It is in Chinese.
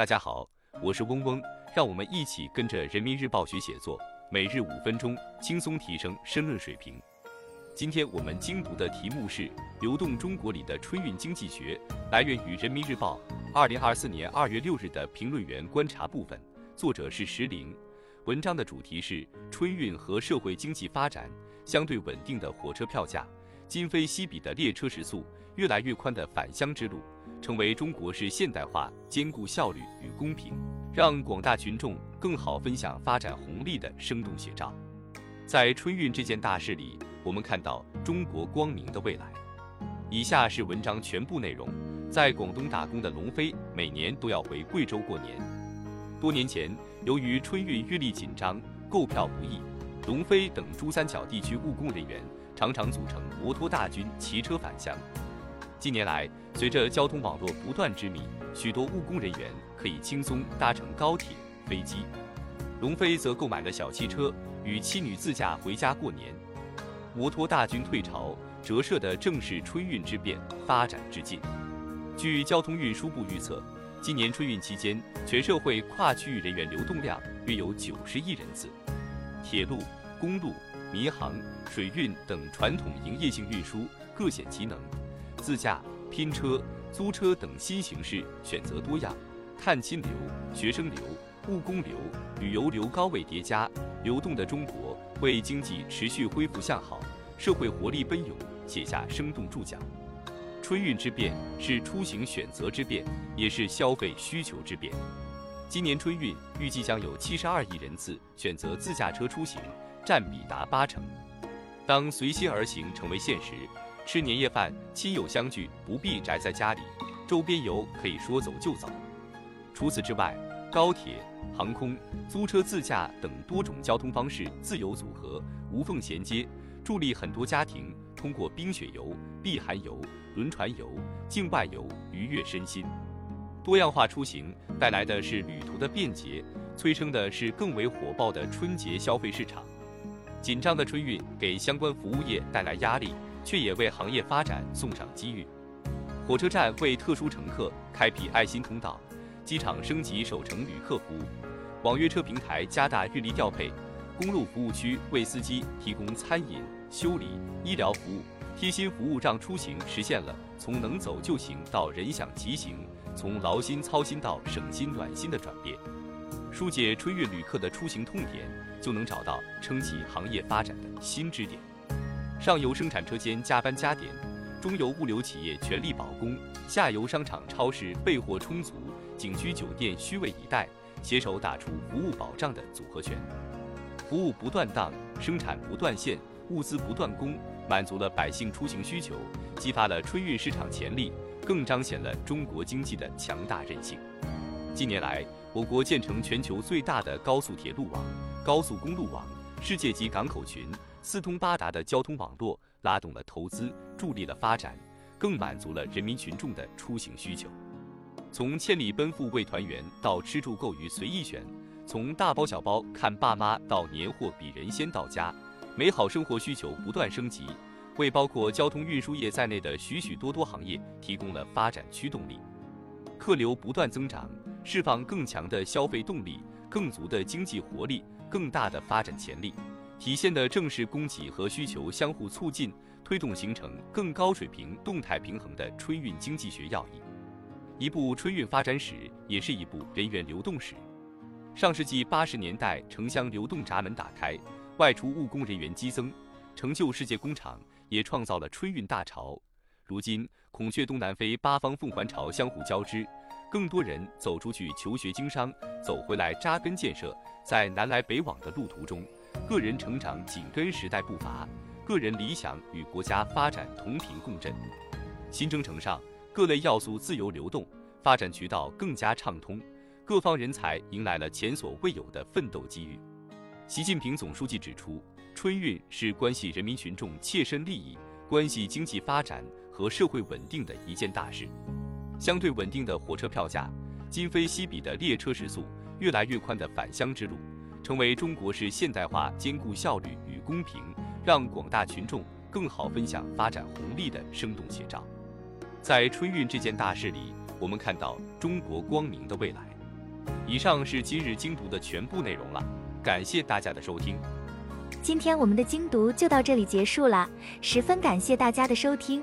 大家好，我是嗡嗡，让我们一起跟着人民日报学写作，每日五分钟，轻松提升申论水平。今天我们精读的题目是《流动中国里的春运经济学》，来源于人民日报二零二四年二月六日的评论员观察部分，作者是石林。文章的主题是春运和社会经济发展相对稳定的火车票价，今非昔比的列车时速，越来越宽的返乡之路，成为中国式现代化兼顾效率与公平，让广大群众更好分享发展红利的生动写照。在春运这件大事里，我们看到中国光明的未来。以下是文章全部内容。在广东打工的龙飞，每年都要回贵州过年。多年前，由于春运运力紧张，购票不易，龙飞等珠三角地区务工人员常常组成摩托大军骑车返乡。近年来，随着交通网络不断之密，许多务工人员可以轻松搭乘高铁、飞机。龙飞则购买了小汽车，与妻女自驾回家过年。摩托大军退潮，折射的正是春运之变发展之进。据交通运输部预测，今年春运期间，全社会跨区域人员流动量约有九十亿人次。铁路、公路、民航、水运等传统营业性运输各显其能，自驾、拼车、租车等新形式选择多样，探亲流、学生流、务工流、旅游流高位叠加，流动的中国。为经济持续恢复向好、社会活力奔涌写下生动注脚。春运之变是出行选择之变，也是消费需求之变。今年春运预计将有七十二亿人次选择自驾车出行，占比达八成。当随心而行成为现实，吃年夜饭亲友相聚不必宅在家里，周边游可以说走就走。除此之外，高铁、航空、租车自驾等多种交通方式自由组合、无缝衔接，助力很多家庭通过冰雪游、避寒游、轮船游、境外游愉悦身心。多样化出行带来的是旅途的便捷，催生的是更为火爆的春节消费市场。紧张的春运给相关服务业带来压力，却也为行业发展送上机遇。火车站为特殊乘客开辟爱心通道。机场升级首程旅客服务，网约车平台加大运力调配，公路服务区为司机提供餐饮、修理、医疗服务，贴心服务让出行实现了从能走就行到人想骑行，从劳心操心到省心暖心的转变。疏解春运旅客的出行痛点，就能找到撑起行业发展的新支点。上游生产车间加班加点，中游物流企业全力保供，下游商场超市备货充足。景区酒店虚位以待，携手打出服务保障的组合拳。服务不断档，生产不断线，物资不断供，满足了百姓出行需求，激发了春运市场潜力，更彰显了中国经济的强大韧性。近年来，我国建成全球最大的高速铁路网、高速公路网、世界级港口群，四通八达的交通网络，拉动了投资，助力了发展，更满足了人民群众的出行需求。从千里奔赴为团圆到吃住购娱随意选，从大包小包看爸妈到年货比人先到家，美好生活需求不断升级，为包括交通运输业在内的许许多多行业提供了发展驱动力。客流不断增长，释放更强的消费动力、更足的经济活力、更大的发展潜力，体现的正是供给和需求相互促进，推动形成更高水平动态平衡的春运经济学要义。一部春运发展史，也是一部人员流动史。上世纪八十年代，城乡流动闸门打开，外出务工人员激增，成就世界工厂，也创造了春运大潮。如今，孔雀东南飞，八方凤还巢相互交织，更多人走出去求学经商，走回来扎根建设。在南来北往的路途中，个人成长紧跟时代步伐，个人理想与国家发展同频共振。新征程上。各类要素自由流动，发展渠道更加畅通，各方人才迎来了前所未有的奋斗机遇。习近平总书记指出，春运是关系人民群众切身利益、关系经济发展和社会稳定的一件大事。相对稳定的火车票价，今非昔比的列车时速，越来越宽的返乡之路，成为中国式现代化兼顾效率与公平，让广大群众更好分享发展红利的生动写照。在春运这件大事里，我们看到中国光明的未来。以上是今日精读的全部内容了，感谢大家的收听。今天我们的精读就到这里结束了，十分感谢大家的收听。